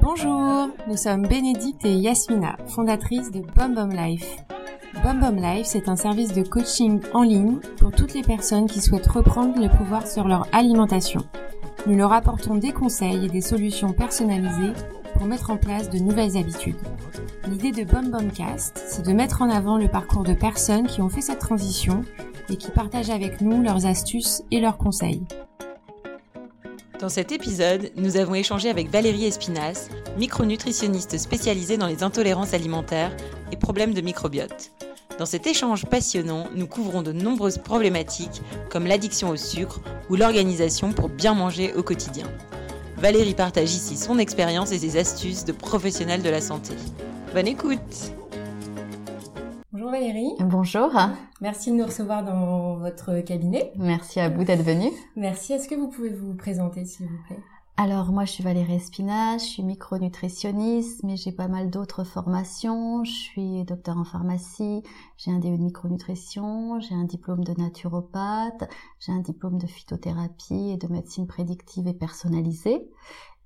Bonjour, nous sommes Bénédicte et Yasmina, fondatrices de BomBom Life. BomBom Life, c'est un service de coaching en ligne pour toutes les personnes qui souhaitent reprendre le pouvoir sur leur alimentation. Nous leur apportons des conseils et des solutions personnalisées pour mettre en place de nouvelles habitudes. L'idée de BomBomCast, c'est de mettre en avant le parcours de personnes qui ont fait cette transition et qui partagent avec nous leurs astuces et leurs conseils. Dans cet épisode, nous avons échangé avec Valérie Espinas, micronutritionniste spécialisée dans les intolérances alimentaires et problèmes de microbiote. Dans cet échange passionnant, nous couvrons de nombreuses problématiques comme l'addiction au sucre ou l'organisation pour bien manger au quotidien. Valérie partage ici son expérience et ses astuces de professionnelle de la santé. Bonne écoute Valérie. Bonjour. Merci de nous recevoir dans votre cabinet. Merci à vous d'être venue. Merci. Est-ce que vous pouvez vous présenter s'il vous plaît? Alors moi je suis Valérie Espinache, je suis micronutritionniste, mais j'ai pas mal d'autres formations. Je suis docteur en pharmacie, j'ai un DE de micronutrition, j'ai un diplôme de naturopathe, j'ai un diplôme de phytothérapie et de médecine prédictive et personnalisée.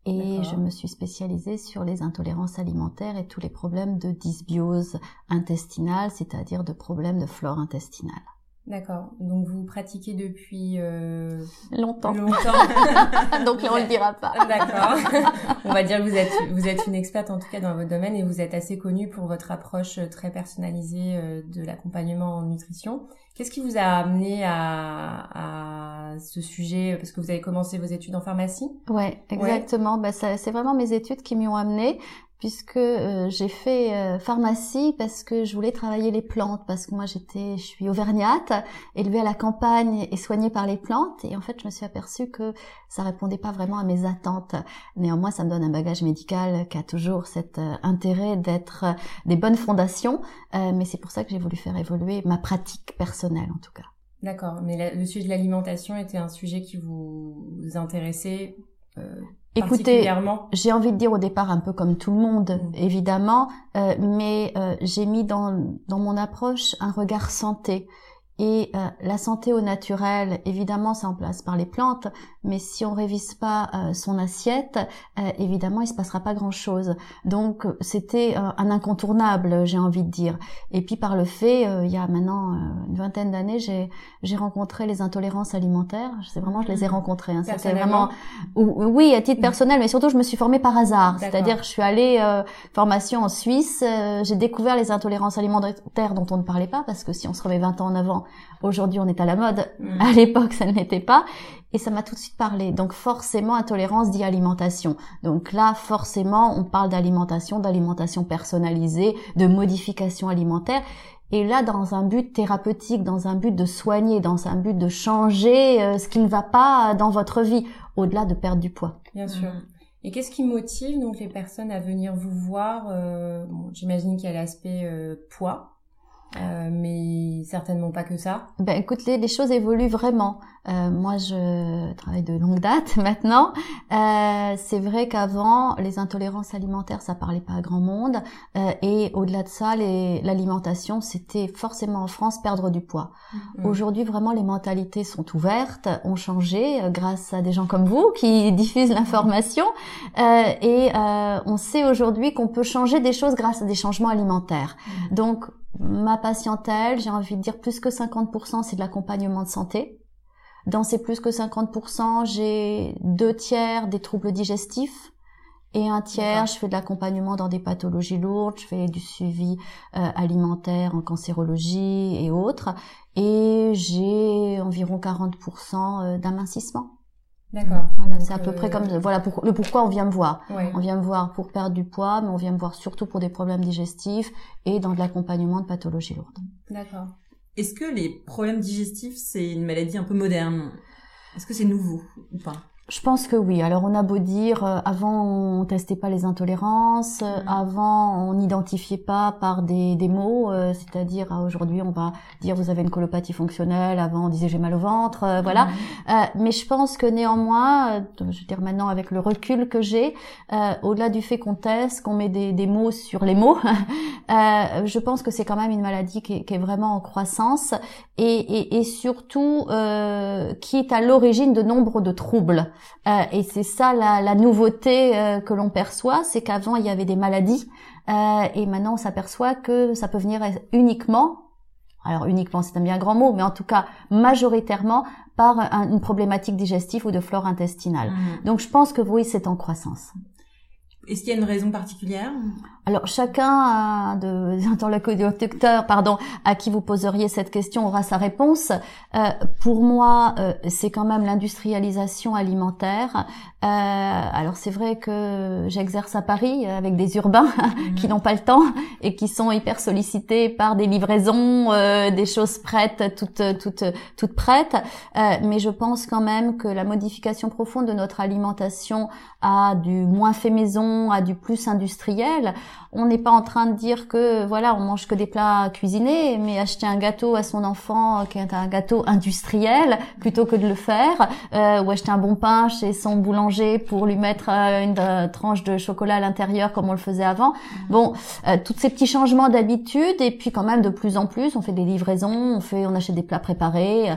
Et je me suis spécialisée sur les intolérances alimentaires et tous les problèmes de dysbiose intestinale, c'est-à-dire de problèmes de flore intestinale. D'accord. Donc vous pratiquez depuis euh... longtemps. Longtemps. Donc là on le dira pas. D'accord. on va dire que vous êtes vous êtes une experte en tout cas dans votre domaine et vous êtes assez connue pour votre approche très personnalisée euh, de l'accompagnement en nutrition. Qu'est-ce qui vous a amené à, à, ce sujet? Parce que vous avez commencé vos études en pharmacie. Ouais, exactement. Ouais. Bah, c'est vraiment mes études qui m'y ont amené puisque euh, j'ai fait euh, pharmacie parce que je voulais travailler les plantes parce que moi j'étais je suis auvergnate élevée à la campagne et soignée par les plantes. Et en fait je me suis aperçue que ça répondait pas vraiment à mes attentes. Néanmoins ça me donne un bagage médical qui a toujours cet euh, intérêt d'être des bonnes fondations. Mais c'est pour ça que j'ai voulu faire évoluer ma pratique personnelle en tout cas. D'accord. Mais le sujet de l'alimentation était un sujet qui vous intéressait Écoutez, j'ai envie de dire au départ un peu comme tout le monde, mmh. évidemment, euh, mais euh, j'ai mis dans, dans mon approche un regard santé. Et euh, la santé au naturel, évidemment, c'est en place par les plantes, mais si on révise pas euh, son assiette, euh, évidemment, il se passera pas grand-chose. Donc, c'était un incontournable, j'ai envie de dire. Et puis, par le fait, il y a maintenant une vingtaine d'années, j'ai j'ai rencontré les intolérances alimentaires. C'est vraiment, je les ai rencontrées. Hein. C'était vraiment, oui, à titre personnel, mais surtout, je me suis formée par hasard. C'est-à-dire, je suis allée formation en Suisse, j'ai découvert les intolérances alimentaires dont on ne parlait pas, parce que si on se remet 20 ans en avant, Aujourd'hui, on est à la mode. Mm. À l'époque, ça ne l'était pas. Et ça m'a tout de suite parlé. Donc forcément, intolérance dit alimentation. Donc là, forcément, on parle d'alimentation, d'alimentation personnalisée, de modification alimentaire. Et là, dans un but thérapeutique, dans un but de soigner, dans un but de changer euh, ce qui ne va pas dans votre vie, au-delà de perdre du poids. Bien sûr. Mm. Et qu'est-ce qui motive donc les personnes à venir vous voir euh, bon, J'imagine qu'il y a l'aspect euh, poids, euh, mais certainement pas que ça. Ben écoute, les, les choses évoluent vraiment. Euh, moi, je travaille de longue date maintenant. Euh, c'est vrai qu'avant, les intolérances alimentaires, ça parlait pas à grand monde. Euh, et au-delà de ça, l'alimentation, c'était forcément en France perdre du poids. Mm-hmm. Aujourd'hui, vraiment, les mentalités sont ouvertes, ont changé euh, grâce à des gens comme vous qui diffusent l'information. Euh, et on sait aujourd'hui qu'on peut changer des choses grâce à des changements alimentaires. Mm-hmm. Donc, ma patientèle, j'ai envie de dire plus que 50%, c'est de l'accompagnement de santé. Dans ces plus que 50%, j'ai deux tiers des troubles digestifs et un tiers, je fais de l'accompagnement dans des pathologies lourdes, je fais du suivi euh, alimentaire en cancérologie et autres. Et j'ai environ 40% euh, d'amincissement. D'accord. Voilà, c'est à peu près euh, comme voilà pour, le pourquoi on vient me voir. On vient me voir pour perdre du poids, mais on vient me voir surtout pour des problèmes digestifs et dans de l'accompagnement de pathologies lourdes. D'accord. Est-ce que les problèmes digestifs c'est une maladie un peu moderne? Est-ce que c'est nouveau ou pas? Je pense que oui. Alors on a beau dire, euh, avant on testait pas les intolérances, euh, mm. avant on n'identifiait pas par des, des mots, euh, c'est-à-dire aujourd'hui on va dire vous avez une colopathie fonctionnelle, avant on disait j'ai mal au ventre, voilà. Mm. mais je pense que néanmoins, je veux dire maintenant avec le recul que j'ai, au-delà du fait qu'on teste, qu'on met des, des, mots sur les mots, je pense que c'est quand même une maladie qui est, qui est vraiment en croissance et, et, et surtout qui est à l'origine de nombre de troubles. Euh, et c'est ça la, la nouveauté euh, que l'on perçoit, c'est qu'avant il y avait des maladies euh, et maintenant on s'aperçoit que ça peut venir uniquement, alors uniquement c'est un bien grand mot, mais en tout cas majoritairement par une problématique digestive ou de flore intestinale. Mmh. Donc je pense que oui, c'est en croissance. Est-ce qu'il y a une raison particulière? Alors chacun de, des interlocuteurs, pardon, à qui vous poseriez cette question aura sa réponse. Euh, pour moi, euh, c'est quand même l'industrialisation alimentaire. Euh, alors c'est vrai que j'exerce à Paris avec des urbains qui mhm. n'ont pas le temps et qui sont hyper sollicités par des livraisons, euh, des choses prêtes, toutes toutes toutes prêtes. Euh, mais je pense quand même que la modification profonde de notre alimentation a du moins fait maison à du plus industriel. On n'est pas en train de dire que voilà, on mange que des plats cuisinés, mais acheter un gâteau à son enfant qui est un gâteau industriel plutôt que de le faire, euh, ou acheter un bon pain chez son boulanger pour lui mettre euh, une euh, tranche de chocolat à l'intérieur comme on le faisait avant. Mmh. Bon, tous ces petits changements d'habitude et puis quand même de plus en plus, on fait des livraisons, on fait, on achète des plats préparés.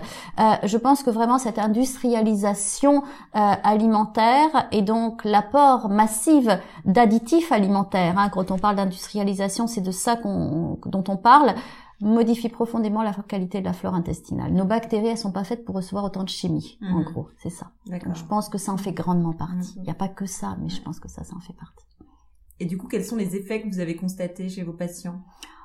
je pense que vraiment cette industrialisation alimentaire et donc l'apport massif d'additifs alimentaires. Hein. Quand on parle d'industrialisation, c'est de ça dont on parle modifie profondément la qualité de la flore intestinale. Nos bactéries, elles sont pas faites pour recevoir autant de chimie, en mhm. gros, c'est ça. je pense que ça en fait grandement partie. Mhm. Il n'y a pas que ça, mais je pense que ça, ça en fait partie. Et du coup, quels sont les effets que vous avez constatés chez vos patients?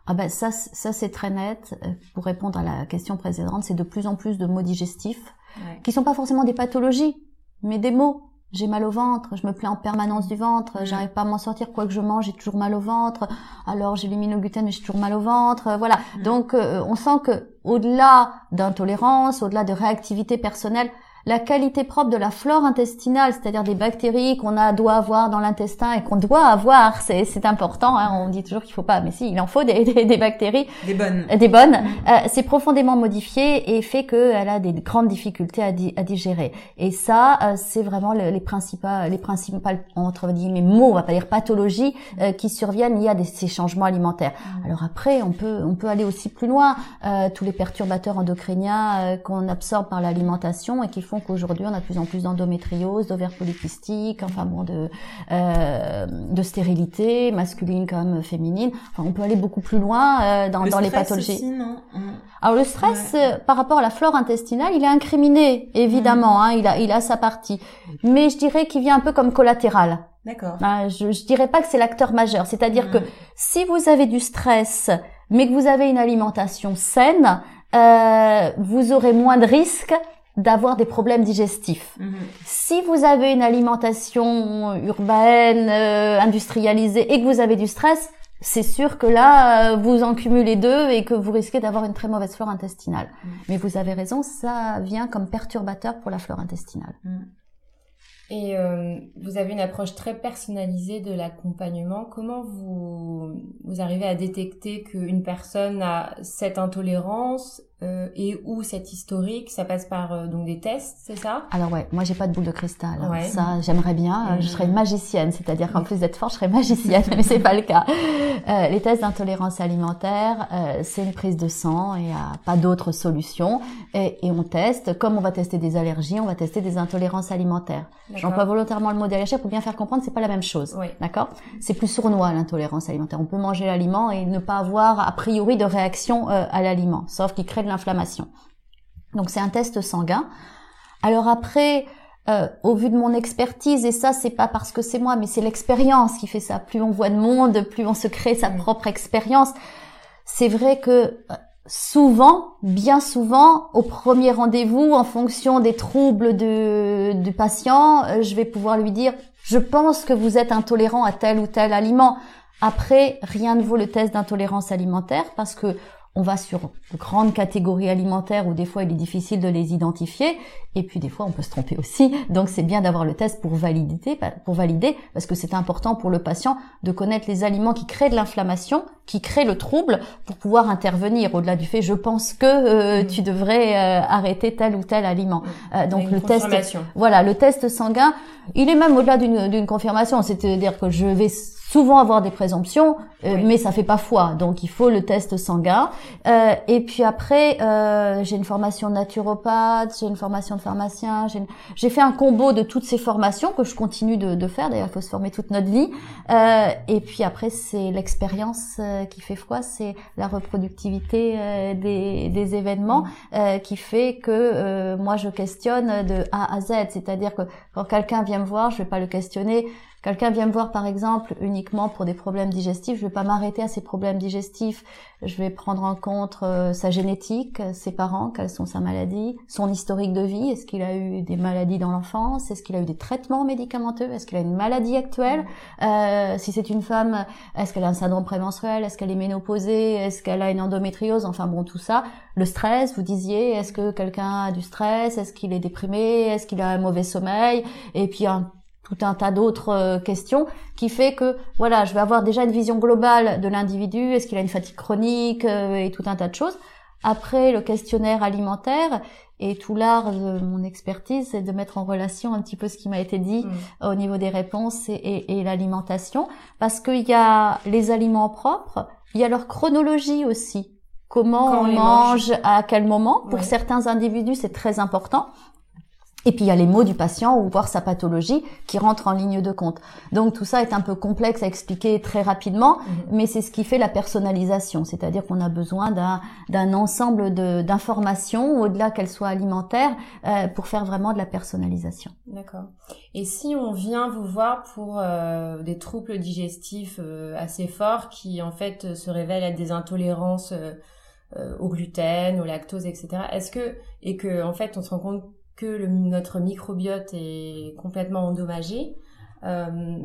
Ah ben ça, ça c'est très net. Euh, pour répondre à la question précédente, c'est de plus en plus de maux digestifs, qui sont pas forcément des pathologies, mais des maux j'ai mal au ventre, je me plains en permanence du ventre, mm. j'arrive pas à m'en sortir, quoi que je mange, j'ai toujours mal au ventre. Alors j'élimine le gluten, mais j'ai toujours mal au ventre. Voilà. Mm. Donc euh, on sent que au-delà d'intolérance, au-delà de réactivité personnelle, la qualité propre de la flore intestinale, c'est-à-dire des bactéries qu'on a doit avoir dans l'intestin et qu'on doit avoir, c'est important. Hein, on dit toujours qu'il faut pas, mais si, il en faut des, des, des bactéries, des bonnes, des bonnes. Euh, c'est profondément modifié et fait qu'elle a des grandes difficultés à, à digérer. Et ça, euh, c'est vraiment les, les principales, les principales entre guillemets mots, on va pas dire pathologies, euh, qui surviennent liées à des, ces changements alimentaires. Mm. Alors après, on peut on peut aller aussi plus loin. tous les perturbateurs endocriniens qu'on absorbe par l'alimentation et qui font qu'aujourd'hui on a de plus en plus d'endométriose, d'ovaires polykystiques, enfin bon, de, euh, de stérilité masculine comme féminine. Enfin, on peut aller beaucoup plus loin euh, dans, dans les pathologies. Aussi, non? Alors le stress, euh, par rapport à la flore intestinale, il est incriminé, évidemment. Hein, il a, il a sa partie, mais je dirais qu'il vient un peu comme collatéral. D'accord. Ah, je, je dirais pas que c'est l'acteur majeur. C'est-à-dire que si vous avez du stress, mais que vous avez une alimentation saine, euh, vous aurez moins de risques d'avoir des problèmes digestifs. Mhm. Si vous avez une alimentation urbaine, euh, industrialisée et que vous avez du stress, c'est sûr que là, euh, vous en cumulez deux et que vous risquez d'avoir une très mauvaise flore intestinale. Mhm. Mais vous avez raison, ça vient comme perturbateur pour la flore intestinale. Mhm. Et euh, vous avez une approche très personnalisée de l'accompagnement. Comment vous, vous arrivez à détecter qu'une personne a cette intolérance euh, et où cette historique Ça passe par euh, donc des tests, c'est ça? Alors ouais, moi j'ai pas de boule de cristal. Hein. Ça, j'aimerais bien. Je serais une magicienne, c'est-à-dire qu'en plus d'être forte, je serais magicienne, mais c'est pas le cas. les tests d'intolérance alimentaire, c'est une prise de sang et pas d'autre solution. Et, et on teste, comme on va tester des allergies, on va tester des intolérances alimentaires. J'emploie volontairement le mot allergie pour bien faire comprendre, c'est pas la même chose. D'accord? C'est plus sournois l'intolérance alimentaire. On peut manger l'aliment et ne pas avoir a priori de réaction euh, à l'aliment, sauf qu'il crée de l'inflammation. Donc c'est un test sanguin. Alors après, euh, au vu de mon expertise, et ça c'est pas parce que c'est moi, mais c'est l'expérience qui fait ça. Plus on voit de monde, plus on se crée sa propre expérience. C'est vrai que euh, souvent, bien souvent, au premier rendez-vous, en fonction des troubles du patient, euh, je vais pouvoir lui dire, je pense que vous êtes intolérant à tel ou tel aliment. Après, rien ne vaut le test d'intolérance alimentaire parce que on va sur de grandes catégories alimentaires où des fois il est difficile de les identifier et puis des fois on peut se tromper aussi. Donc c'est bien d'avoir le test pour valider, pour valider parce que c'est important pour le patient de connaître les aliments qui créent de l'inflammation, qui créent le trouble pour pouvoir intervenir au-delà du fait je pense que euh, mm. tu devrais euh, arrêter tel ou tel aliment. Euh, donc le test, voilà, le test sanguin, il est même au-delà d'une confirmation, c'est-à-dire que je vais souvent avoir des présomptions, euh, mais ça fait pas foi. Donc il faut le test sanguin. Euh, et puis après, euh, j'ai une formation naturopathe, j'ai une formation de pharmacien, j'ai fait un combo de toutes ces formations que je continue de, de faire. D'ailleurs, il faut se former toute notre vie. Euh, et puis après, c'est l'expérience euh, qui fait foi, c'est la reproductivité euh, des, des, événements mmh. qui fait que moi je questionne de A à Z. C'est-à-dire que quand quelqu'un vient me voir, je vais pas le questionner Quelqu'un vient me voir par exemple uniquement pour des problèmes digestifs, je vais pas m'arrêter à ses problèmes digestifs, je vais prendre en compte euh, sa génétique, ses parents, quelles sont sa maladie, son historique de vie, est-ce qu'il a eu des maladies dans l'enfance, est-ce qu'il a eu des traitements médicamenteux, est-ce qu'il a une maladie actuelle, euh, si c'est une femme, est-ce qu'elle a un syndrome prémenstruel, est-ce qu'elle est ménopausée, est-ce qu'elle a une endométriose, enfin bon tout ça, le stress, vous disiez, est-ce que quelqu'un a du stress, est-ce qu'il est déprimé, est-ce qu'il a un mauvais sommeil, et puis un tout un tas d'autres euh, questions qui fait que voilà, je vais avoir déjà une vision globale de l'individu, est-ce qu'il a une fatigue chronique euh, et tout un tas de choses. Après le questionnaire alimentaire et tout l'art de mon expertise, c'est de mettre en relation un petit peu ce qui m'a été dit mm. au niveau des réponses et, et, l'alimentation, parce qu'il y a les aliments propres, il y a leur chronologie aussi. Comment on, mange, à quel moment. Pour certains individus, c'est très important. Et puis il y a les mots du patient ou voir sa pathologie qui rentrent en ligne de compte. Donc tout ça est un peu complexe à expliquer très rapidement, mhm. mais c'est ce qui fait la personnalisation, c'est-à-dire qu'on a besoin d'un ensemble d'informations, au-delà qu'elles soient alimentaires, euh, pour faire vraiment de la personnalisation. D'accord. Et si on vient vous voir pour euh, des troubles digestifs euh, assez forts qui en fait se révèlent être des intolérances au gluten, au lactose, etc. Est-ce que et que en fait on se rend compte que le, notre microbiote est complètement endommagé, euh,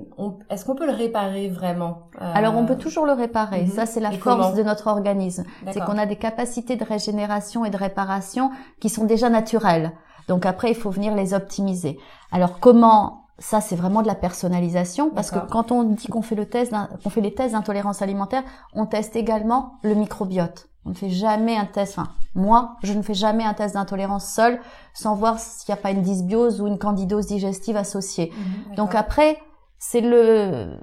est-ce qu'on peut le réparer vraiment euh, Alors on peut toujours le réparer. Mhm. Ça c'est la force de notre organisme, c'est qu'on a des capacités de régénération et de réparation qui sont déjà naturelles. Donc après il faut venir les optimiser. Alors comment ça, c'est vraiment de la personnalisation parce que quand on dit qu'on fait le test, qu'on fait les tests d'intolérance alimentaire, on teste également le microbiote. On ne fait jamais un test, enfin, moi, je ne fais jamais un test d'intolérance seul sans voir s'il n'y a pas une dysbiose ou une candidose digestive associée. Mhm, Donc après, c'est le,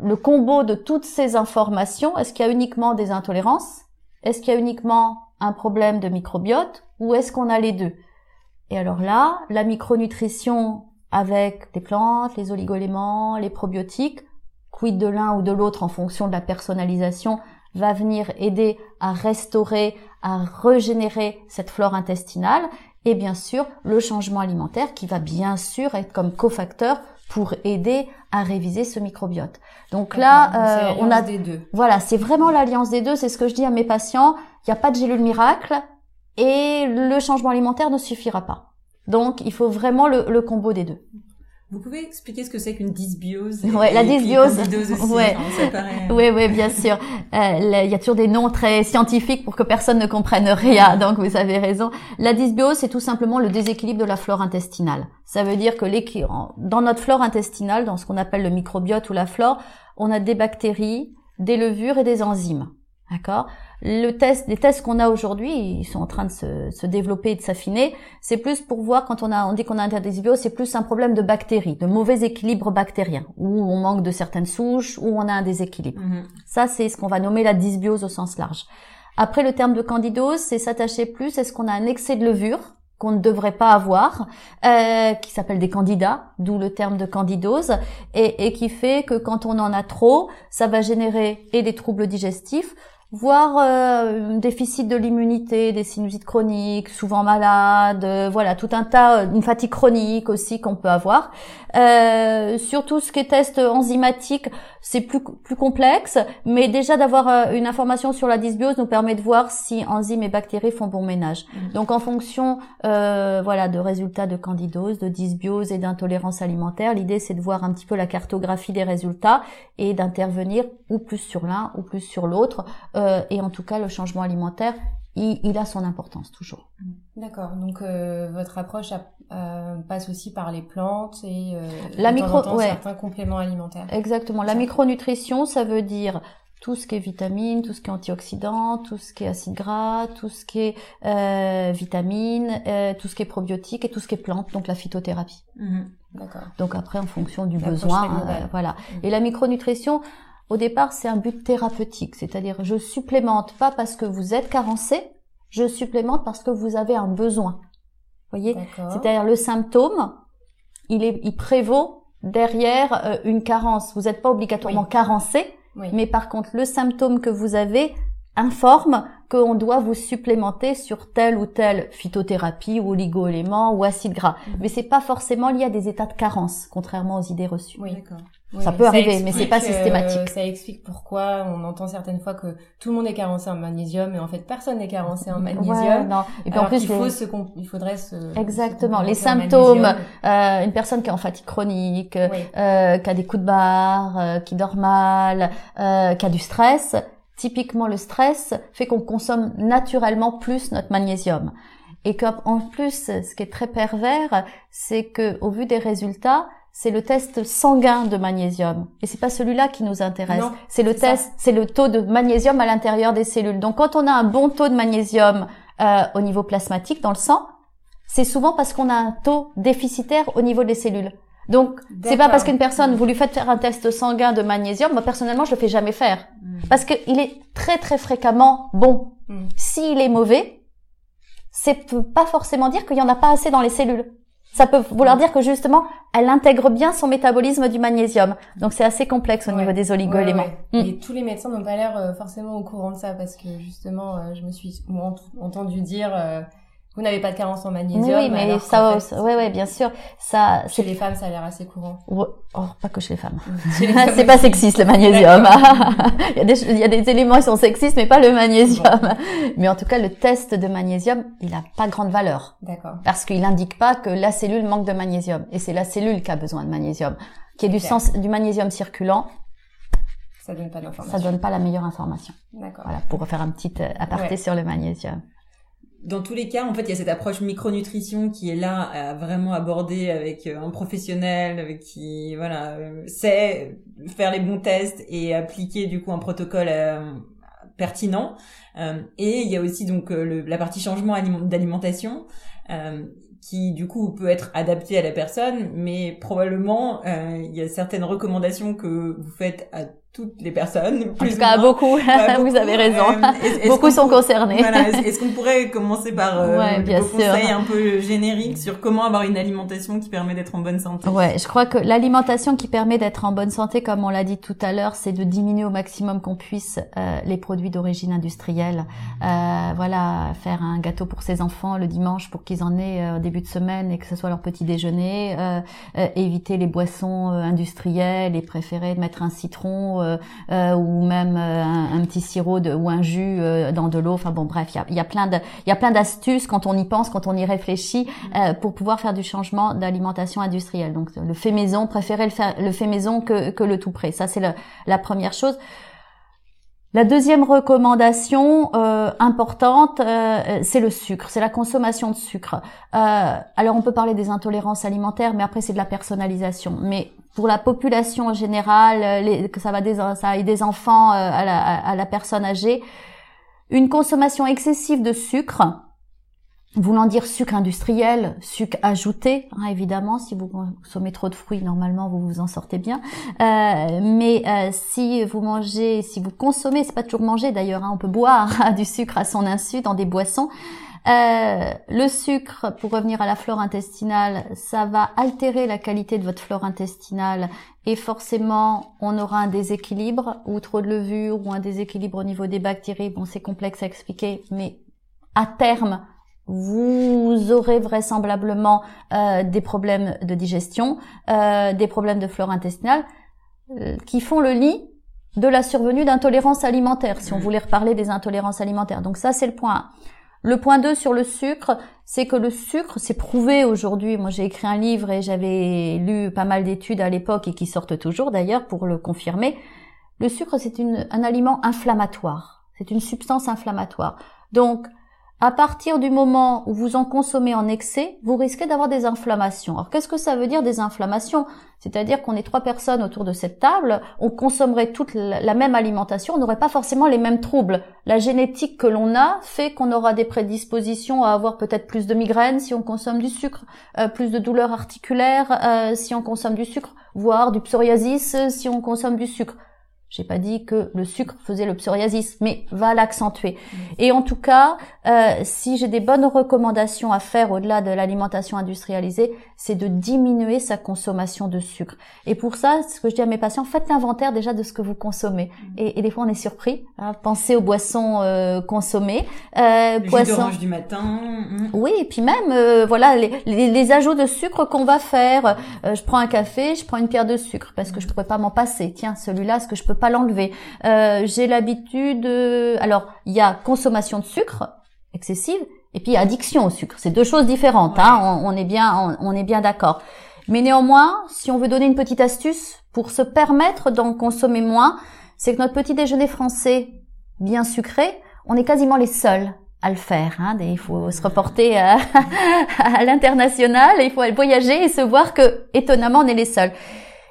le combo de toutes ces informations. Est-ce qu'il y a uniquement des intolérances? Est-ce qu'il y a uniquement un problème de microbiote? Ou est-ce qu'on a les deux? Et alors là, la micronutrition avec les plantes, les oligoéléments, les probiotiques, quid de l'un ou de l'autre en fonction de la personnalisation, va venir aider à restaurer, à régénérer cette flore intestinale et bien sûr le changement alimentaire qui va bien sûr être comme cofacteur pour aider à réviser ce microbiote. Donc là, euh, on a des deux. Voilà, c'est vraiment l'alliance des deux. C'est ce que je dis à mes patients. Il n'y a pas de gélule miracle et le changement alimentaire ne suffira pas. Donc il faut vraiment le combo des deux. Vous pouvez expliquer ce que c'est qu'une dysbiose Ouais, la dysbiose. Aussi, ouais. Oui, oui, bien sûr. Euh, il y a toujours des noms très scientifiques pour que personne ne comprenne rien. Donc, vous avez raison. La dysbiose, c'est tout simplement le déséquilibre de la flore intestinale. Ça veut dire que dans notre flore intestinale, dans ce qu'on appelle le microbiote ou la flore, on a des bactéries, des levures et des enzymes. D'accord? Le test, les tests qu'on a aujourd'hui, ils sont en train de se, se développer et de s'affiner. C'est plus pour voir quand on a, on dit qu'on a un dysbiose, c'est plus un problème de bactéries, de mauvais équilibre bactérien, où on manque de certaines souches, où on a un déséquilibre. Mhm. Ça, c'est ce qu'on va nommer la dysbiose au sens large. Après, le terme de candidose, c'est s'attacher plus. Est-ce qu'on a un excès de levure qu'on ne devrait pas avoir, euh, qui s'appelle des candidats, d'où le terme de candidose, et, et qui fait que quand on en a trop, ça va générer et des troubles digestifs, voire euh, déficit de l'immunité, des sinusites chroniques, souvent malades, euh, voilà, tout un tas, une fatigue chronique aussi qu'on peut avoir. Euh, surtout ce qui est test enzymatique, c'est plus, plus complexe, mais déjà d'avoir euh, une information sur la dysbiose nous permet de voir si enzymes et bactéries font bon ménage. Mmh. Donc en fonction euh, voilà, de résultats de candidose, de dysbiose et d'intolérance alimentaire, l'idée c'est de voir un petit peu la cartographie des résultats et d'intervenir ou plus sur l'un ou plus sur l'autre et en tout cas, le changement alimentaire, il, a son importance toujours. D'accord. Donc votre approche passe aussi par les plantes et la micro, certains compléments alimentaires. Exactement. La micronutrition, ça veut dire tout ce qui est vitamines, tout ce qui est antioxydants, tout ce qui est acide gras, tout ce qui est euh, vitamines, euh, tout ce qui est probiotiques et tout ce qui est plantes, donc la phytothérapie. Mhm. D'accord. Donc après, en fonction du besoin, euh, voilà. Mhm. Et la micronutrition, au départ, c'est un but thérapeutique, c'est-à-dire je supplémente pas parce que vous êtes carencé, je supplémente parce que vous avez un besoin. Vous voyez, c'est-à-dire le symptôme, il est, il prévaut derrière euh, une carence. Vous n'êtes pas obligatoirement carencé, mais par contre, le symptôme que vous avez informe qu'on doit vous supplémenter sur telle ou telle phytothérapie ou oligo-éléments ou acide gras. Mhm. Mais c'est pas forcément lié à des états de carence, contrairement aux idées reçues. Oui, d'accord. Ça peut arriver, mais c'est pas systématique. ça explique pourquoi on entend certaines fois que tout le monde est carencé en magnésium, et en fait personne n'est carencé en magnésium. non. Et puis en plus, il, faut se il faudrait se exactement les symptômes. Euh, une personne qui est en fatigue chronique, euh, qui a des coups de barre, euh, qui dort mal, euh, qui a du stress Typiquement, le stress fait qu'on consomme naturellement plus notre magnésium. Et qu'en plus, ce qui est très pervers, c'est que au vu des résultats, c'est le test sanguin de magnésium. Et c'est pas celui-là qui nous intéresse. C'est le test, c'est le taux de magnésium à l'intérieur des cellules. Donc, quand on a un bon taux de magnésium euh, au niveau plasmatique dans le sang, c'est souvent parce qu'on a un taux déficitaire au niveau des cellules. Donc, c'est pas parce qu'une personne, vous lui faites faire un test sanguin de magnésium, moi personnellement, je le fais jamais faire. Mm. Parce qu'il est très très fréquemment bon. Mm. S'il est mauvais, c'est pas forcément dire qu'il y en a pas assez dans les cellules. Ça peut vouloir dire que justement, elle intègre bien son métabolisme du magnésium. Donc c'est assez complexe au niveau des oligo-éléments. Et tous les médecins n'ont pas l'air euh, forcément au courant de ça parce que justement, euh, je me suis entendu dire euh, vous n'avez pas de carence en magnésium. Oui, mais ça, ouais, ouais, bien sûr, ça. Chez les femmes, ça a l'air assez courant. Oh, pas que chez les femmes. c'est pas sexiste le magnésium. il y a des, il y a des éléments qui sont sexistes, mais pas le magnésium. Mais en tout cas, le test de magnésium, il a pas grande valeur. D'accord. Parce qu'il indique pas que la cellule manque de magnésium, et c'est la cellule qui a besoin de magnésium, qui est du sens du magnésium circulant. Ça donne pas d'information. Ça donne pas la meilleure information. D'accord. Voilà, pour refaire un petit euh, aparté sur le magnésium dans tous les cas, en fait, il y a cette approche micronutrition qui est là à vraiment aborder avec euh, un professionnel qui, voilà, euh, sait faire les bons tests et appliquer du coup un protocole euh, pertinent. et il y a aussi donc la partie changement d'alimentation qui du coup peut être adaptée à la personne, mais probablement il y a certaines recommandations que vous faites à toutes les personnes. Plus en tout cas, beaucoup. Vous avez raison. Euh, beaucoup sont concernés. Voilà. Est-ce qu'on pourrait commencer par euh, ouais, bien conseils un peu génériques sur comment avoir une alimentation qui permet d'être en bonne santé? Ouais, je crois que l'alimentation qui permet d'être en bonne santé, comme on l'a dit tout à l'heure, c'est de diminuer au maximum qu'on puisse euh, les produits d'origine industrielle. Euh, voilà, faire un gâteau pour ses enfants le dimanche pour qu'ils en aient au début de semaine et que ce soit leur petit déjeuner. éviter les boissons industrielles et préférer mettre un citron ou même euh, un, petit sirop de, ou un jus dans de l'eau. Enfin bon, bref, il y a, y a, plein de, il y a plein d'astuces quand on y pense, quand on y réfléchit, pour pouvoir faire du changement d'alimentation industrielle. Donc le fait maison, préférer le, faire, le fait maison que, que le tout prêt. Ça c'est la première chose. La deuxième recommandation euh, importante, euh, c'est le sucre, c'est la consommation de sucre. Euh, alors on peut parler des intolérances alimentaires, mais après c'est de la personnalisation. Mais pour la population générale, que ça va des, ça aille des enfants à la, à la personne âgée, une consommation excessive de sucre, voulant dire sucre industriel, sucre ajouté, hein, évidemment. Si vous consommez trop de fruits, normalement vous vous en sortez bien. Euh, mais euh, si vous mangez, si vous consommez, c'est pas toujours manger d'ailleurs, hein, on peut boire du sucre à son insu dans des boissons. Euh, le sucre, pour revenir à la flore intestinale, ça va altérer la qualité de votre flore intestinale et forcément on aura un déséquilibre ou trop de levure ou un déséquilibre au niveau des bactéries. Bon, c'est complexe à expliquer, mais à terme, vous aurez vraisemblablement euh, des problèmes de digestion, euh, des problèmes de flore intestinale, euh, qui font le lit de la survenue d'intolérances alimentaires, si on voulait reparler des intolérances alimentaires. Donc ça, c'est le point 1. Le point 2 sur le sucre, c'est que le sucre, c'est prouvé aujourd'hui. Moi, j'ai écrit un livre et j'avais lu pas mal d'études à l'époque et qui sortent toujours d'ailleurs pour le confirmer. Le sucre, c'est un aliment inflammatoire C'est une substance inflammatoire. Donc, à partir du moment où vous en consommez en excès, vous risquez d'avoir des inflammations. Alors qu'est-ce que ça veut dire des inflammations? C'est-à-dire qu'on est trois personnes autour de cette table, on consommerait toute la même alimentation, on n'aurait pas forcément les mêmes troubles. La génétique que l'on a fait qu'on aura des prédispositions à avoir peut-être plus de migraines si on consomme du sucre, euh, plus de douleurs articulaires euh, si on consomme du sucre, voire du psoriasis si on consomme du sucre. J'ai pas dit que le sucre faisait le psoriasis, mais va l'accentuer. Et en tout cas, euh, si j'ai des bonnes recommandations à faire au-delà de l'alimentation industrialisée, c'est de diminuer sa consommation de sucre. Et pour ça, ce que je dis à mes patients, faites l'inventaire déjà de ce que vous consommez. Mmh. Et, et, des fois, on est surpris. Hein, pensez aux boissons euh, consommées. Euh, le poisson. du matin. Mmh. Oui, et puis même, euh, voilà, les, les, les, ajouts de sucre qu'on va faire. Euh, je prends un café, je prends une pierre de sucre parce que je pourrais pas m'en passer. Tiens, celui-là, ce que je peux pas l'enlever. Euh, j'ai l'habitude, alors il y a consommation de sucre excessive et puis addiction au sucre. C'est deux choses différentes. Hein, on, est bien, on, est bien d'accord. Mais néanmoins, si on veut donner une petite astuce pour se permettre d'en consommer moins, c'est que notre petit déjeuner français bien sucré, on est quasiment les seuls à le faire. Hein. Il faut se reporter à, à l'international, il faut voyager et se voir que étonnamment on est les seuls. Et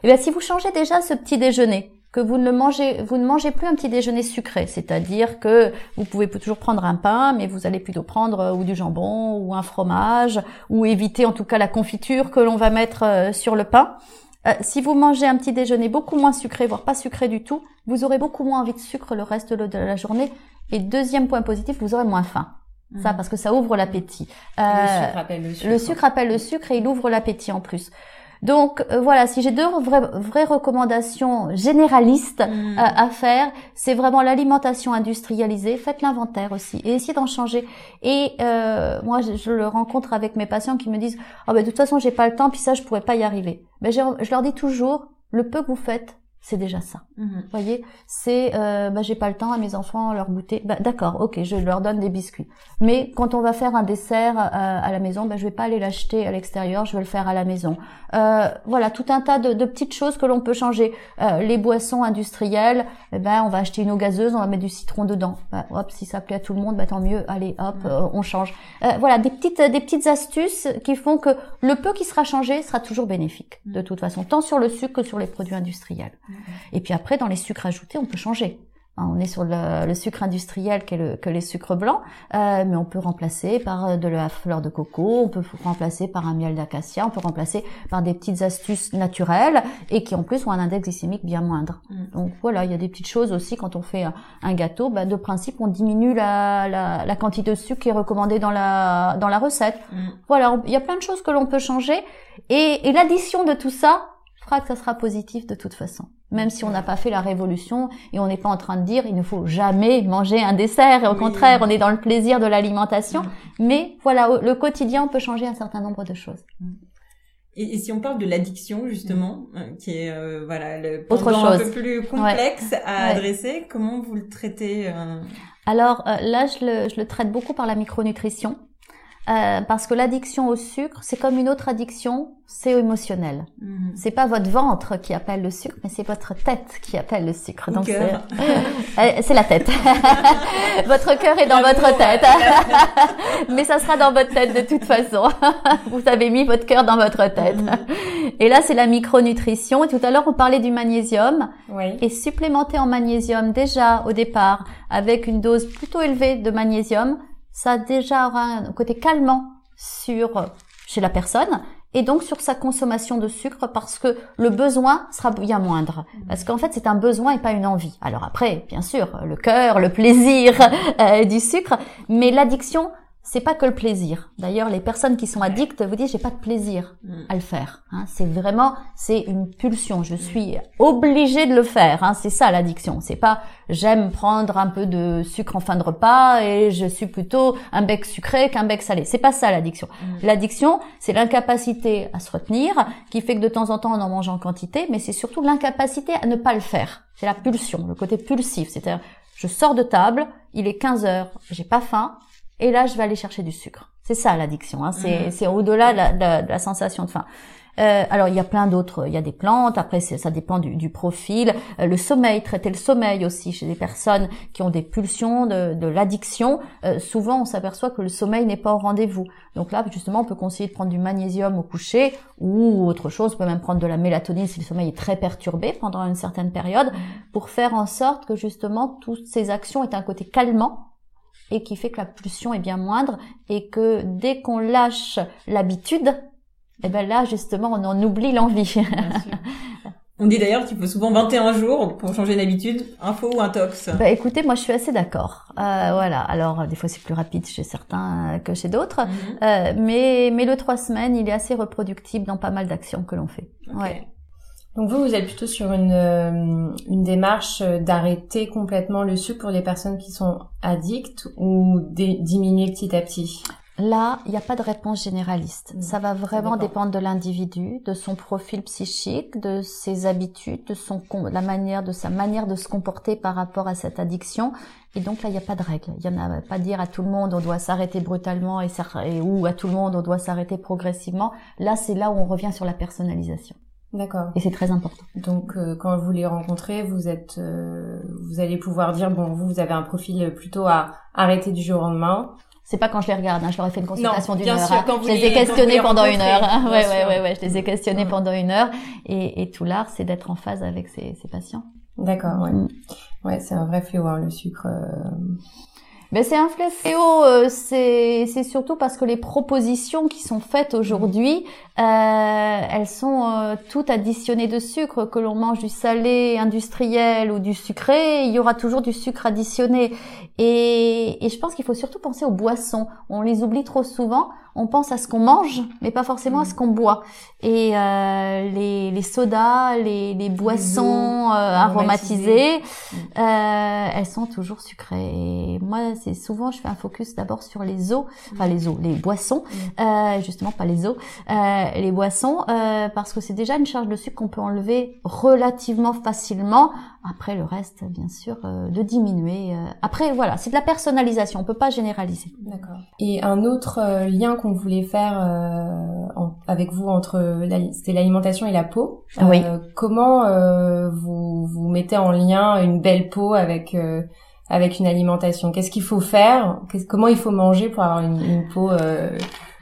eh bien si vous changez déjà ce petit déjeuner, que vous ne mangez, vous ne mangez plus un petit déjeuner sucré, c'est-à-dire que vous pouvez toujours prendre un pain, mais vous allez plutôt prendre euh, ou du jambon ou un fromage, ou éviter en tout cas la confiture que l'on va mettre euh, sur le pain. Euh, si vous mangez un petit déjeuner beaucoup moins sucré, voire pas sucré du tout, vous aurez beaucoup moins envie de sucre le reste de la journée. Et deuxième point positif, vous aurez moins faim. Ça, mmh. parce que ça ouvre l'appétit. le sucre appelle le sucre. Le sucre appelle le sucre et il ouvre l'appétit en plus. Donc euh, voilà, si j'ai deux vraies, vraies, recommandations généralistes mm. euh, à faire, c'est vraiment l'alimentation industrialisée. Faites l'inventaire aussi et essayez d'en changer. Et euh, moi, je, le rencontre avec mes patients qui me disent "Ah ben de toute façon, j'ai pas le temps, puis ça, je pourrais pas y arriver." Mais ben, je leur dis toujours le peu que vous faites, c'est déjà ça. Vous mhm. voyez, c'est euh, bah, j'ai pas le temps à mes enfants leur goûter. Bah, d'accord, ok, je leur donne des biscuits. Mais quand on va faire un dessert euh, à la maison, bah, je vais pas aller l'acheter à l'extérieur, je vais le faire à la maison. Euh, voilà, tout un tas de, de petites choses que l'on peut changer. Euh, les boissons industrielles, eh ben on va acheter une eau gazeuse, on va mettre du citron dedans. Bah, hop, si ça plaît à tout le monde, bah tant mieux. Allez, hop, euh, on change. voilà, des petites des petites astuces qui font que le peu qui sera changé sera toujours bénéfique de toute façon, tant sur le sucre que sur les produits industriels. Et puis après, dans les sucres ajoutés, on peut changer. Hein, on est sur le, sucre industriel qui est le, que les sucres blancs, euh, mais on peut remplacer par euh, de la fleur de coco, on peut remplacer par un miel d'acacia, on peut remplacer par des petites astuces naturelles et qui en plus ont un index glycémique bien moindre. Mm. Donc voilà, il y a des petites choses aussi quand on fait un, gâteau. Bah, de principe, on diminue la, la, quantité de sucre qui est recommandée dans la dans la recette. Mm. Voilà, il y a plein de choses que l'on peut changer et, et l'addition de tout ça fera que ça sera positif de toute façon même si on n'a pas fait la révolution et on n'est pas en train de dire il ne faut jamais manger un dessert et au contraire on est dans le plaisir de l'alimentation mm. mais voilà le quotidien peut changer un certain nombre de choses mm. et, si on parle de l'addiction justement mm. euh, qui est euh, voilà le Autre chose. un peu plus complexe à adresser comment vous le traitez euh? alors là je le, je le traite beaucoup par la micronutrition euh, parce que l'addiction au sucre, c'est comme une autre addiction, c'est émotionnel. Mhm. C'est pas votre ventre qui appelle le sucre, mais c'est votre tête qui appelle le sucre. Donc c'est euh, la tête. votre cœur est dans votre tête, mais ça sera dans votre tête de toute façon. Vous avez mis votre cœur dans votre tête. Mhm. Et là, c'est la micronutrition. Et tout à l'heure, on parlait du magnésium. Oui. Et supplémenter en magnésium déjà au départ avec une dose plutôt élevée de magnésium ça déjà aura un côté calmant sur chez la personne et donc sur sa consommation de sucre parce que le besoin sera bien moindre. Parce qu'en fait, c'est un besoin et pas une envie. Alors après, bien sûr, le cœur, le plaisir euh, du sucre, mais l'addiction, c'est pas que le plaisir. D'ailleurs, les personnes qui sont addictes vous disent j'ai pas de plaisir mm. à le faire. Hein. c'est vraiment c'est une pulsion. Je suis obligée de le faire. Hein. c'est ça l'addiction. C'est pas j'aime prendre un peu de sucre en fin de repas et je suis plutôt un bec sucré qu'un bec salé. C'est pas ça l'addiction. Mm. L'addiction, c'est l'incapacité à se retenir qui fait que de temps en temps on en mange en quantité, mais c'est surtout l'incapacité à ne pas le faire. C'est la pulsion, le côté pulsif. C'est-à-dire je sors de table, il est 15 heures, j'ai pas faim, et là je vais aller chercher du sucre. C'est ça l'addiction, hein. c'est, mhm. c'est au-delà de, la, sensation de faim. Euh, alors il y a plein d'autres, il y a des plantes. Après ça dépend du, du profil. Euh, le sommeil, traiter le sommeil aussi chez des personnes qui ont des pulsions, de, de l'addiction. Euh, souvent on s'aperçoit que le sommeil n'est pas au rendez-vous. Donc là justement on peut conseiller de prendre du magnésium au coucher ou autre chose. On peut même prendre de la mélatonine si le sommeil est très perturbé pendant une certaine période pour faire en sorte que justement toutes ces actions aient un côté calmant et qui fait que la pulsion est bien moindre et que dès qu'on lâche l'habitude, et eh ben là justement on en oublie l'envie. On dit d'ailleurs qu'il faut souvent 21 jours pour changer d'habitude, un faux ou un tox. Bah écoutez, moi je suis assez d'accord. Euh, voilà. Alors des fois c'est plus rapide chez certains que chez d'autres, mhm. euh, mais mais le trois semaines il est assez reproductible dans pas mal d'actions que l'on fait. Ouais. Donc vous, vous êtes plutôt sur une, euh, une démarche d'arrêter complètement le sucre pour les personnes qui sont addictes ou diminuer petit à petit? Là, il n'y a pas de réponse généraliste. Mmh. Ça va vraiment dépendre de l'individu, de son profil psychique, de ses habitudes, de son la manière de sa manière de se comporter par rapport à cette addiction. Et donc là, il n'y a pas de règle. Il n'y en a pas dire à tout le monde on doit s'arrêter brutalement et, et ou à tout le monde on doit s'arrêter progressivement. Là, c'est là où on revient sur la personnalisation. D'accord. Et c'est très important. Donc euh, quand vous les rencontrez, vous êtes, euh, vous allez pouvoir dire bon, vous vous avez un profil plutôt à arrêter du jour au lendemain. C'est pas quand je les regarde, hein, je leur ai fait une consultation d'une heure. Sûr, hein. Je les ai questionnés pendant une heure. Hein. Ouais, ouais, ouais, ouais, je les ai questionnés pendant une heure. Et, et tout l'art, c'est d'être en phase avec ces, ces patients. D'accord, ouais. Mm. Ouais, c'est un vrai fléau, hein, le sucre. Euh... Mais c'est un fléau, euh, c'est c'est surtout parce que les propositions qui sont faites aujourd'hui, euh, elles sont euh, toutes additionnées de sucre. Que l'on mange du salé industriel ou du sucré, il y aura toujours du sucre additionné. Et, et je pense qu'il faut surtout penser aux boissons. On les oublie trop souvent on pense à ce qu'on mange, mais pas forcément à ce qu'on boit. Et euh, les, les sodas, les, les boissons euh, aromatisées, euh, elles sont toujours sucrées. Et moi, c'est souvent, je fais un focus d'abord sur les eaux, enfin les eaux, les boissons, euh, justement pas les eaux, euh, les boissons, euh, parce que c'est déjà une charge de sucre qu'on peut enlever relativement facilement. Après, le reste, bien sûr, de diminuer. Après, voilà, c'est de la personnalisation. On peut pas généraliser. D'accord. Et un autre lien qu'on voulait faire euh, avec vous entre c'était l'alimentation et la peau. Oui. Euh, comment euh, vous vous mettez en lien une belle peau avec avec une alimentation? Qu'est-ce qu'il faut faire? Comment il faut manger pour avoir une, une peau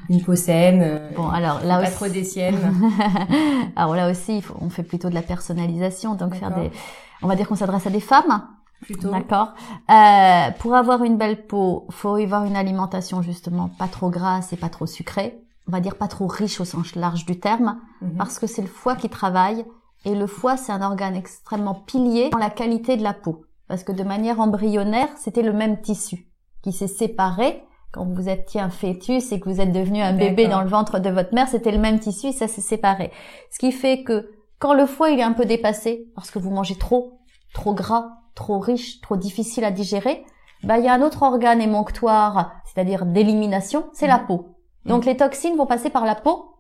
une peau saine Bon, alors là pas aussi... trop des siennes? alors là aussi, on fait plutôt de la personnalisation, donc faire des, on va dire qu'on s'adresse à des femmes D'accord. Euh, pour avoir une belle peau, faut y avoir une alimentation justement pas trop grasse et pas trop sucrée. On va dire pas trop riche au sens large du terme, mhm. parce que c'est le foie qui travaille et le foie c'est un organe extrêmement pilier dans la qualité de la peau, parce que de manière embryonnaire c'était le même tissu qui s'est séparé quand vous étiez un fœtus et que vous êtes devenu un bébé dans le ventre de votre mère, c'était le même tissu et ça s'est séparé. Ce qui fait que quand le foie il est un peu dépassé parce que vous mangez trop, trop gras, trop riche, trop difficile à digérer, bah il y a un autre organe émonctoire, c'est-à-dire d'élimination, c'est la mm. peau. Donc mm. les toxines vont passer par la peau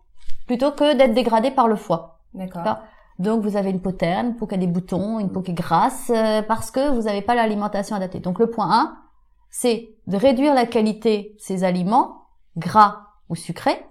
plutôt que d'être dégradées par le foie. D'accord. Donc vous avez une peau terne, une peau qui a des boutons, une peau qui est grasse, euh, parce que vous n'avez pas l'alimentation adaptée. Donc le point 1, c'est de réduire la qualité de ces aliments, gras ou sucrés,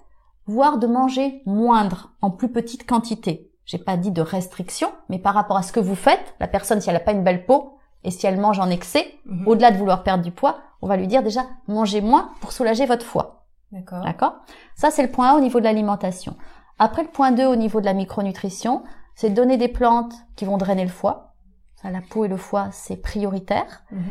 voire de manger moindre, en plus petite quantité j'ai pas dit de restriction, mais par rapport à ce que vous faites, la personne, si elle n'a pas une belle peau, et si elle mange en excès, mhm. au-delà de vouloir perdre du poids, on va lui dire déjà, mangez moins pour soulager votre foie. D'accord. D'accord? Ça, c'est le point 1 au niveau de l'alimentation. Après, le point 2 au niveau de la micronutrition, c'est donner des plantes qui vont drainer le foie. Ça, la peau et le foie, c'est prioritaire. Mhm.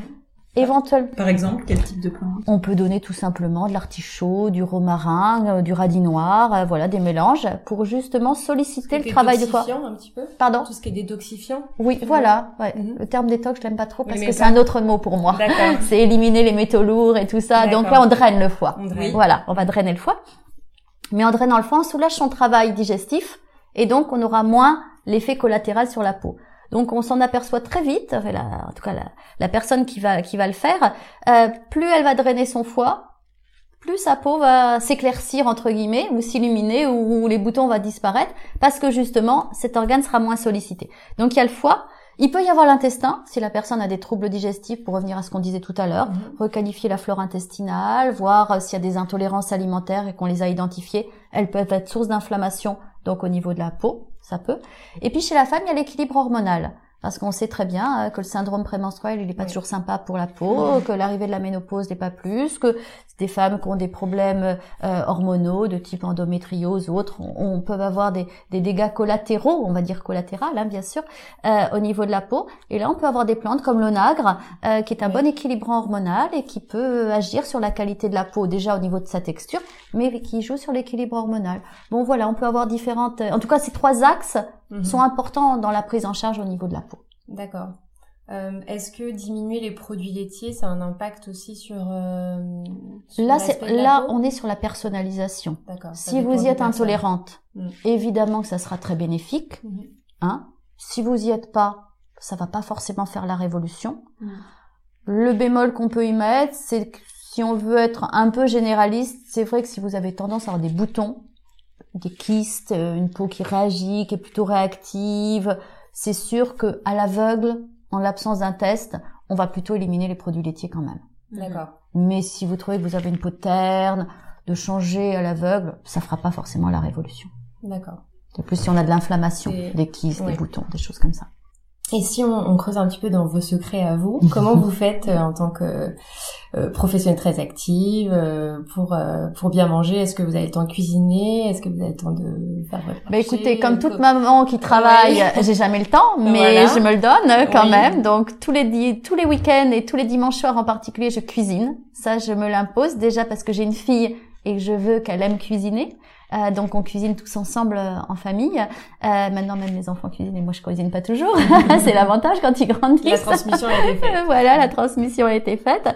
Éventuellement. Par exemple, quel type de plantes? On peut donner tout simplement de l'artichaut, du romarin, euh, du radis noir, euh, voilà, des mélanges pour justement solliciter le travail de foie. un petit peu? Pardon? Tout ce qui est détoxifiant? Oui, voilà. Ouais. Mhm. Le terme détox, je l'aime pas trop parce que c'est un autre mot pour moi. c'est éliminer les métaux lourds et tout ça. Donc là, on draine le foie. On draine. Voilà, on va drainer le foie. Mais en drainant le foie, on soulage son travail digestif et donc on aura moins l'effet collatéral sur la peau. Donc on s'en aperçoit très vite, en tout cas la, personne qui va, qui va le faire, euh, plus elle va drainer son foie, plus sa peau va s'éclaircir entre guillemets ou s'illuminer ou, les boutons vont disparaître parce que justement cet organe sera moins sollicité. Donc il y a le foie, il peut y avoir l'intestin, si la personne a des troubles digestifs, pour revenir à ce qu'on disait tout à l'heure, mhm. requalifier la flore intestinale, voir euh, s'il y a des intolérances alimentaires et qu'on les a identifiées. Elles peuvent être source d'inflammation Donc au niveau de la peau, Et puis chez la femme, il y a l'équilibre hormonal parce qu'on sait très bien euh, que le syndrome prémenstruel il n'est pas toujours sympa pour la peau, que l'arrivée de la ménopause n'est pas plus, que des femmes qui ont des problèmes euh, hormonaux de type endométriose ou autres, on, peut avoir des, des, dégâts collatéraux, on va dire collatérales hein, bien sûr, euh, au niveau de la peau. Et là on peut avoir des plantes comme l'onagre qui est un bon équilibrant hormonal et qui peut agir sur la qualité de la peau déjà au niveau de sa texture, mais qui joue sur l'équilibre hormonal. Bon voilà, on peut avoir différentes, en tout cas ces trois axes Mhm. sont importants dans la prise en charge au niveau de la peau. D'accord. Euh, Est-ce que diminuer les produits laitiers, ça a un impact aussi sur, euh, là, là, on est sur la personnalisation. Si vous y êtes intolérante, mm. évidemment que ça sera très bénéfique. Mm-hmm. Hein si vous y êtes pas, ça va pas forcément faire la révolution. Mm. Le bémol qu'on peut y mettre, c'est que si on veut être un peu généraliste, c'est vrai que si vous avez tendance à avoir des boutons, des kystes, euh, une peau qui réagit, qui est plutôt réactive, c'est sûr que à l'aveugle, en l'absence d'un test, on va plutôt éliminer les produits laitiers quand même. D'accord. Mais si vous trouvez que vous avez une peau terne, de changer à l'aveugle, ça fera pas forcément la révolution. D'accord. De plus si on a de l'inflammation, des kystes, des boutons, des choses comme ça. Et si on, on, creuse un petit peu dans vos secrets à vous, comment vous faites euh, en tant que euh, professionnelle très active euh, pour pour bien manger? Est-ce que vous avez le temps de cuisiner? Est-ce que vous avez le temps de faire votre Bah écoutez, comme toute maman qui travaille, j'ai jamais le temps, mais je me le donne quand même. Donc tous les tous les week-ends et tous les dimanches soirs en particulier, je cuisine. Ça, je me l'impose déjà parce que j'ai une fille et que je veux qu'elle aime cuisiner. Euh, donc on cuisine tous ensemble euh, en famille. Euh, maintenant même les enfants cuisinent et moi je cuisine pas toujours. c'est l'avantage quand ils grandissent. La transmission a été faite. voilà, la transmission a été faite.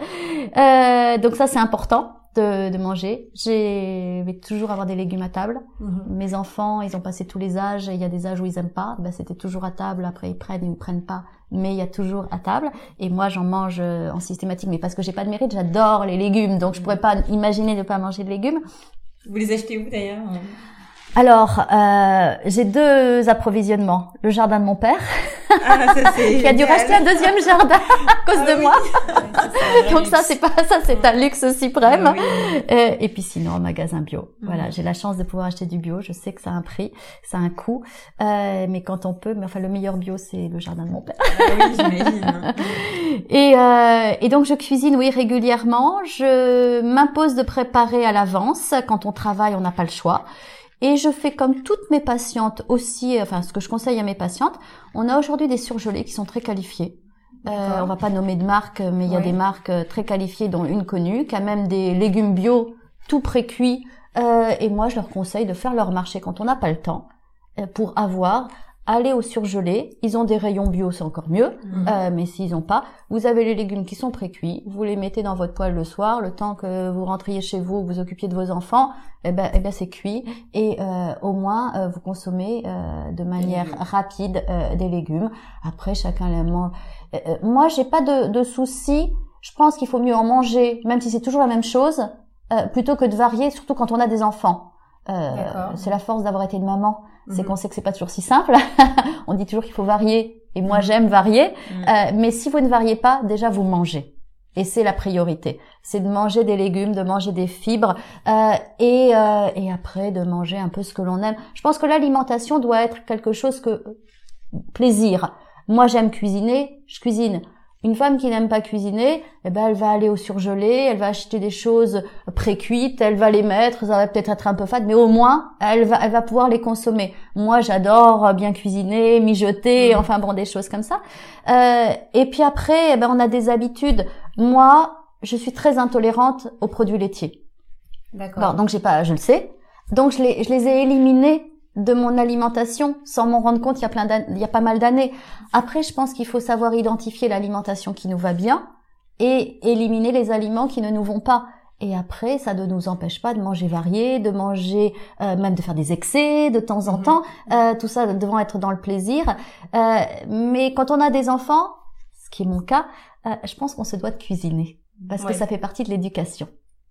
Euh, donc ça c'est important. De, de, manger. J'ai vais toujours avoir des légumes à table. Mhm. Mes enfants, ils ont passé tous les âges. Il y a des âges où ils aiment pas. Ben, c'était toujours à table. Après, ils prennent, ils ne prennent pas. Mais il y a toujours à table. Et moi, j'en mange en systématique. Mais parce que j'ai pas de mérite, j'adore les légumes. Donc, je pourrais pas imaginer de pas manger de légumes. Vous les achetez où d'ailleurs alors, euh, j'ai deux approvisionnements. Le jardin de mon père, ah, qui a dû racheter un deuxième jardin à cause ah de moi. Donc ça, c'est pas ça, c'est un luxe suprême. Ah euh, et puis sinon, un magasin bio. Voilà, j'ai la chance de pouvoir acheter du bio. Je sais que ça a un prix, ça a un coût, euh, mais quand on peut, mais enfin le meilleur bio, c'est le jardin de mon père. et, euh, et donc je cuisine, oui, régulièrement. Je m'impose de préparer à l'avance. Quand on travaille, on n'a pas le choix. Et je fais comme toutes mes patientes aussi, enfin ce que je conseille à mes patientes, on a aujourd'hui des surgelés qui sont très qualifiés. Euh, on va pas nommer de marque, mais il y a des marques euh, très qualifiées, dont une connue, qui a même des légumes bio tout pré-cuits. Euh, et moi, je leur conseille de faire leur marché quand on n'a pas le temps, euh, pour avoir allez au surgelé. Ils ont des rayons bio, c'est encore mieux. Mhm. Euh, mais s'ils n'ont pas, vous avez les légumes qui sont pré-cuits. Vous les mettez dans votre poêle le soir, le temps que vous rentriez chez vous, vous occupiez de vos enfants. Eh ben, eh ben c'est cuit et euh, au moins euh, vous consommez euh, de manière rapide euh, des légumes. Après, chacun les mange. moi, j'ai pas de, de souci. Je pense qu'il faut mieux en manger, même si c'est toujours la même chose, plutôt que de varier, surtout quand on a des enfants. c'est la force d'avoir été une maman c'est mhm. qu'on sait que c'est pas toujours si simple. on dit toujours qu'il faut varier, et moi mhm. j'aime varier. Mhm. Euh, mais si vous ne variez pas, déjà vous mangez. Et c'est la priorité. C'est de manger des légumes, de manger des fibres, euh, et, euh, et après de manger un peu ce que l'on aime. Je pense que l'alimentation doit être quelque chose que plaisir. Moi j'aime cuisiner, je cuisine. Une femme qui n'aime pas cuisiner, eh ben elle va aller au surgelé, elle va acheter des choses pré-cuites, elle va les mettre, ça va peut-être être un peu fade, mais au moins elle va elle va pouvoir les consommer. Moi, j'adore bien cuisiner, mijoter, mmh. enfin bon des choses comme ça. Euh, et puis après, eh ben on a des habitudes. Moi, je suis très intolérante aux produits laitiers. D'accord. Donc j'ai pas, je le sais. Donc je les je les ai éliminés de mon alimentation sans m'en rendre compte il y a plein il y a pas mal d'années. Après, je pense qu'il faut savoir identifier l'alimentation qui nous va bien et éliminer les aliments qui ne nous vont pas. Et après, ça ne nous empêche pas de manger varié, de manger, euh, même de faire des excès de temps en mhm. temps, euh, tout ça devant être dans le plaisir. Euh, mais quand on a des enfants, ce qui est mon cas, je pense qu'on se doit de cuisiner parce que ça fait partie de l'éducation.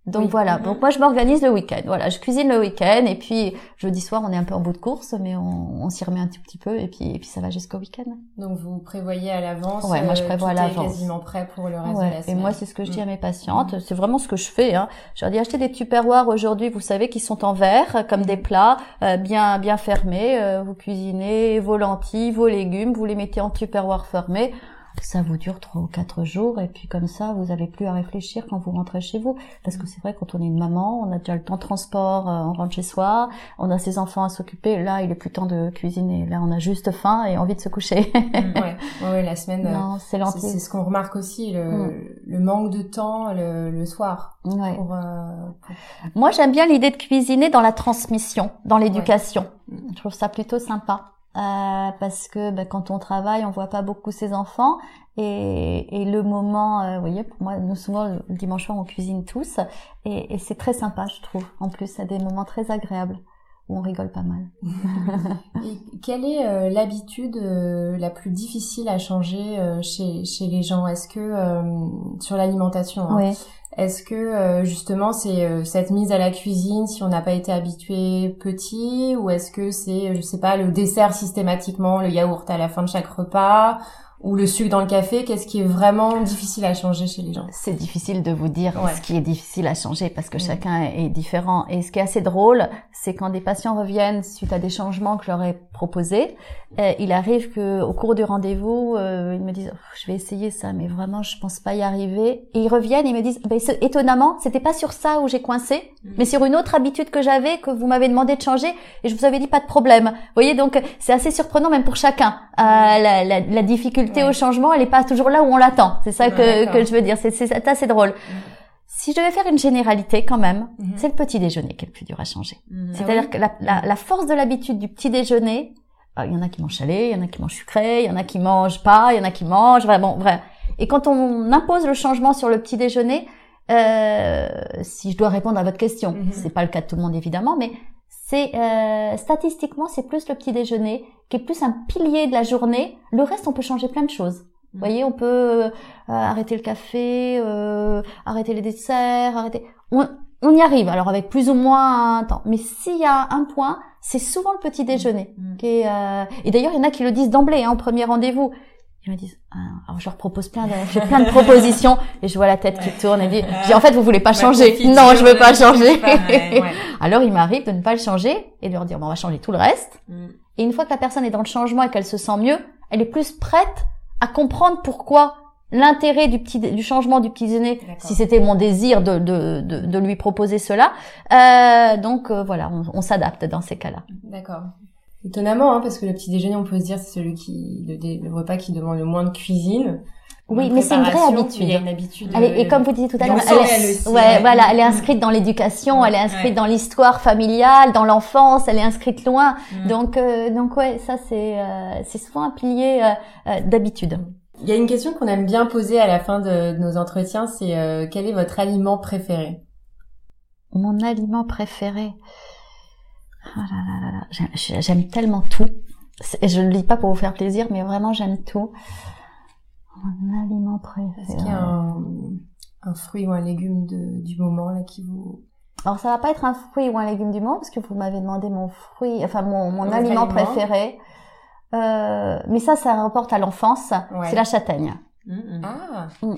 Donc voilà, donc moi je m'organise le week-end. Voilà, je cuisine le week-end et puis jeudi soir on est un peu en bout de course, mais on, on s'y remet un tout petit peu et puis et puis ça va jusqu'au week-end. Donc vous prévoyez à l'avance. Ouais, moi je euh, prévois à l'avance. Quasiment prêt pour le reste de la semaine. Et moi c'est ce que je dis à mes patientes, mm. c'est vraiment ce que je fais. Hein. Je leur dis achetez des tupperwares aujourd'hui, vous savez, qui sont en verre comme des plats euh, bien bien fermés. Euh, vous cuisinez vos lentilles, vos légumes, vous les mettez en tupperware fermé ça vous dure trois ou quatre jours et puis comme ça vous avez plus à réfléchir quand vous rentrez chez vous. Parce que c'est vrai quand on est une maman on a déjà le temps de transport euh, on rentre chez soi on a ses enfants à s'occuper. Là il est plus temps de cuisiner. Là on a juste faim et envie de se coucher. Mm, ouais. ouais la semaine euh, c'est c'est ce qu'on remarque aussi le, mm. le, manque de temps le, le soir ouais. pour, euh, moi j'aime bien l'idée de cuisiner dans la transmission dans l'éducation. Je trouve ça plutôt sympa euh, parce que bah, quand on travaille, on voit pas beaucoup ses enfants et, et le moment, euh, vous voyez, pour moi, nous souvent le dimanche soir on cuisine tous et, et c'est très sympa, je trouve. En plus, c'est des moments très agréables où on rigole pas mal. et quelle est euh, l'habitude euh, la plus difficile à changer chez, chez les gens? Est-ce que sur l'alimentation hein, oui. Est-ce que euh, justement c'est euh, cette mise à la cuisine si on n'a pas été habitué petit ou est-ce que c'est je sais pas le dessert systématiquement le yaourt à la fin de chaque repas ou le sucre dans le café, qu'est-ce qui est vraiment difficile à changer chez les gens? C'est difficile de vous dire ce qui est difficile à changer parce que chacun est différent. Et ce qui est assez drôle, c'est quand des patients reviennent suite à des changements que je leur ai proposés, euh, il arrive que au cours du rendez-vous, euh, ils me disent je vais essayer ça, mais vraiment je pense pas y arriver. Et ils reviennent, ils me disent ben, étonnamment, c'était pas sur ça où j'ai coincé, mm. mais sur une autre habitude que j'avais que vous m'avez demandé de changer et je vous avais dit pas de problème. Vous voyez donc c'est assez surprenant même pour chacun euh, la, la, la difficulté au changement, elle est pas toujours là où on l'attend. C'est ça que, que je veux dire. C'est assez drôle. Mm. Si je devais faire une généralité quand même, mm-hmm. c'est le petit déjeuner qui est le plus dur à changer. Mm-hmm. C'est-à-dire ah que la, la, force de l'habitude du petit déjeuner, il y en a qui mangent salé, il y en a qui mangent sucré, il y en a qui mangent pas, il y en a qui mangent vraiment vrai. Et quand on impose le changement sur le petit déjeuner, euh, si je dois répondre à votre question, mm-hmm. c'est pas le cas de tout le monde évidemment, mais c'est euh, statistiquement c'est plus le petit déjeuner qui est plus un pilier de la journée. Le reste on peut changer plein de choses. Vous mm. voyez, on peut euh, arrêter le café, euh, arrêter les desserts, arrêter. On, on, y arrive. Alors avec plus ou moins un temps. Mais s'il y a un point, c'est souvent le petit déjeuner. Mm. Qui est, euh, Et d'ailleurs, il y en a qui le disent d'emblée, hein, au premier rendez-vous. Ils me disent, ah, alors je leur propose plein de, j'ai plein de propositions et je vois la tête qui tourne et dit, en fait, vous voulez pas changer. Non, je veux pas changer. alors, il m'arrive de ne pas le changer et de leur dire, bon, on va changer tout le reste. Mm. Et une fois que la personne est dans le changement et qu'elle se sent mieux, elle est plus prête à comprendre pourquoi l'intérêt du petit du changement du petit déjeuner si c'était mon désir de, de, de, de, lui proposer cela euh, donc euh, voilà on, on s'adapte dans ces cas-là d'accord Étonnamment, hein, parce que le petit déjeuner, on peut se dire, c'est celui qui, le, repas qui demande le moins de cuisine. Oui, mais c'est une vraie habitude. Il y a une habitude. et comme vous disiez tout à l'heure, elle, est, ouais, voilà, elle est inscrite dans l'éducation, elle est inscrite dans l'histoire familiale, dans l'enfance, elle est inscrite loin. Mm. Donc, euh, donc ouais, ça c'est, euh, c'est souvent un pilier euh, d'habitude. Il y a une question qu'on aime bien poser à la fin de, de nos entretiens, c'est quel est votre aliment préféré? Mon aliment préféré. Oh là là là j'aime tellement tout. Je ne le dis pas pour vous faire plaisir, mais vraiment j'aime tout. Mon aliment préféré. Est-ce qu'il y a un, un, fruit ou un légume de, du moment là qui vous alors ça va pas être un fruit ou un légume du moment parce que vous m'avez demandé mon fruit, enfin mon, mon aliment, préféré. Euh, mais ça, ça rapporte à l'enfance. C'est la châtaigne. Mmh, mmh. Ah. Mmh.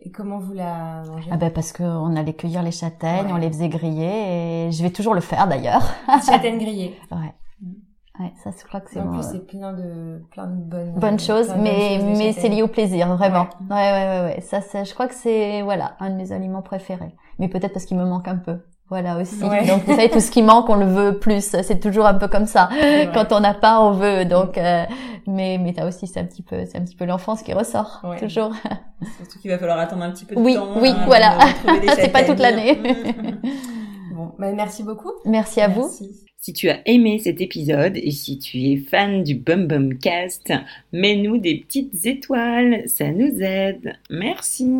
Et comment vous la mangez Ah ben parce qu'on allait cueillir les châtaignes, on les faisait griller et je vais toujours le faire d'ailleurs. Châtaignes grillées. Ouais. Ouais, ça je crois que c'est En plus c'est plein de plein de bonnes bonnes choses mais mais c'est lié au plaisir vraiment. Ouais ouais ouais ouais, ça c'est je crois que c'est voilà, un de mes aliments préférés. Mais peut-être parce qu'il me manque un peu. Voilà aussi. Donc vous savez tout ce qui manque, on le veut plus. C'est toujours un peu comme ça. Quand on n'a pas, on veut. Donc, euh, mais mais as aussi c'est un petit peu c'est un petit peu l'enfance qui ressort toujours. Surtout qu'il va falloir attendre un petit peu de oui, temps. Oui, oui, voilà. c'est pas toute l'année. bon, bah, merci beaucoup. Merci à vous. Si tu as aimé cet épisode et si tu es fan du Bum Bum Cast, mets-nous des petites étoiles, ça nous aide. Merci.